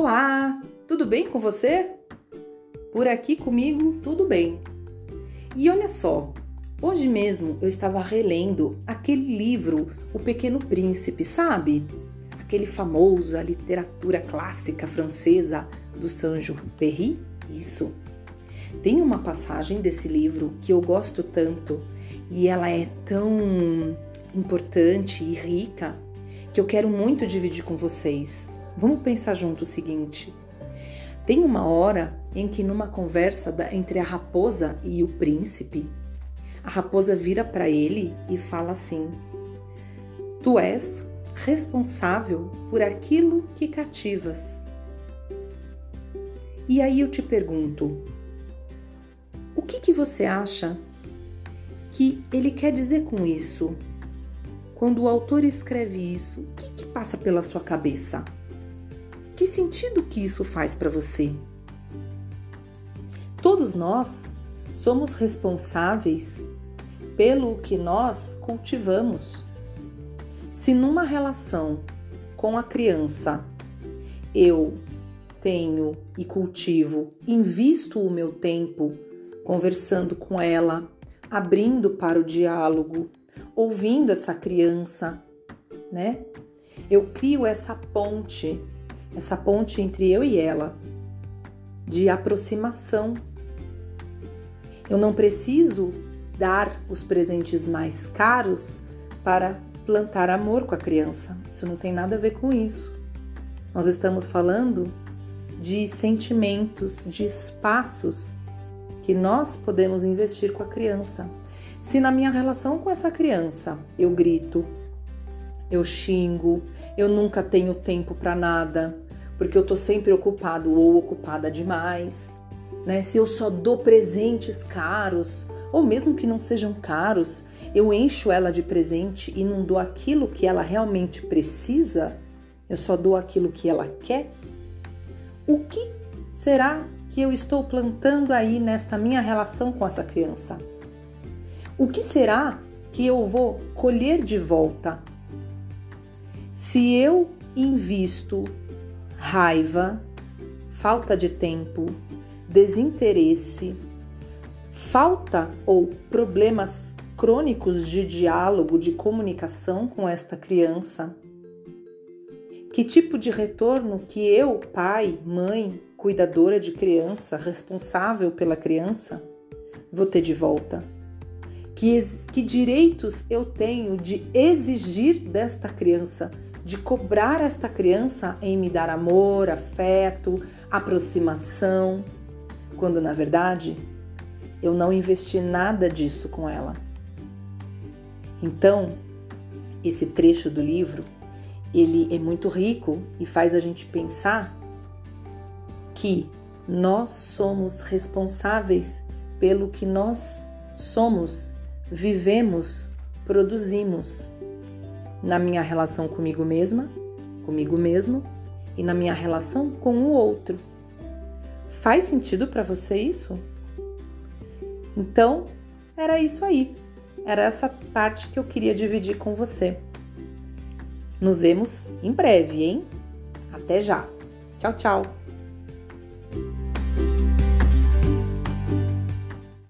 Olá, tudo bem com você? Por aqui comigo, tudo bem. E olha só, hoje mesmo eu estava relendo aquele livro, O Pequeno Príncipe, sabe? Aquele famoso, a literatura clássica francesa do Saint-Exupéry? Isso. Tem uma passagem desse livro que eu gosto tanto e ela é tão importante e rica que eu quero muito dividir com vocês. Vamos pensar junto o seguinte: tem uma hora em que, numa conversa entre a raposa e o príncipe, a raposa vira para ele e fala assim: Tu és responsável por aquilo que cativas. E aí eu te pergunto: o que, que você acha que ele quer dizer com isso? Quando o autor escreve isso, o que, que passa pela sua cabeça? Que sentido que isso faz para você? Todos nós somos responsáveis pelo que nós cultivamos. Se numa relação com a criança eu tenho e cultivo, invisto o meu tempo conversando com ela, abrindo para o diálogo, ouvindo essa criança, né? Eu crio essa ponte essa ponte entre eu e ela, de aproximação. Eu não preciso dar os presentes mais caros para plantar amor com a criança. Isso não tem nada a ver com isso. Nós estamos falando de sentimentos, de espaços que nós podemos investir com a criança. Se na minha relação com essa criança eu grito, eu xingo, eu nunca tenho tempo para nada, porque eu tô sempre ocupado ou ocupada demais, né? Se eu só dou presentes caros, ou mesmo que não sejam caros, eu encho ela de presente e não dou aquilo que ela realmente precisa, eu só dou aquilo que ela quer. O que será que eu estou plantando aí nesta minha relação com essa criança? O que será que eu vou colher de volta? Se eu invisto raiva, falta de tempo, desinteresse, falta ou problemas crônicos de diálogo, de comunicação com esta criança? Que tipo de retorno que eu, pai, mãe, cuidadora de criança, responsável pela criança, vou ter de volta? Que, que direitos eu tenho de exigir desta criança? De cobrar esta criança em me dar amor, afeto, aproximação, quando na verdade eu não investi nada disso com ela. Então, esse trecho do livro, ele é muito rico e faz a gente pensar que nós somos responsáveis pelo que nós somos, vivemos, produzimos na minha relação comigo mesma, comigo mesmo e na minha relação com o outro. Faz sentido para você isso? Então, era isso aí. Era essa parte que eu queria dividir com você. Nos vemos em breve, hein? Até já. Tchau, tchau.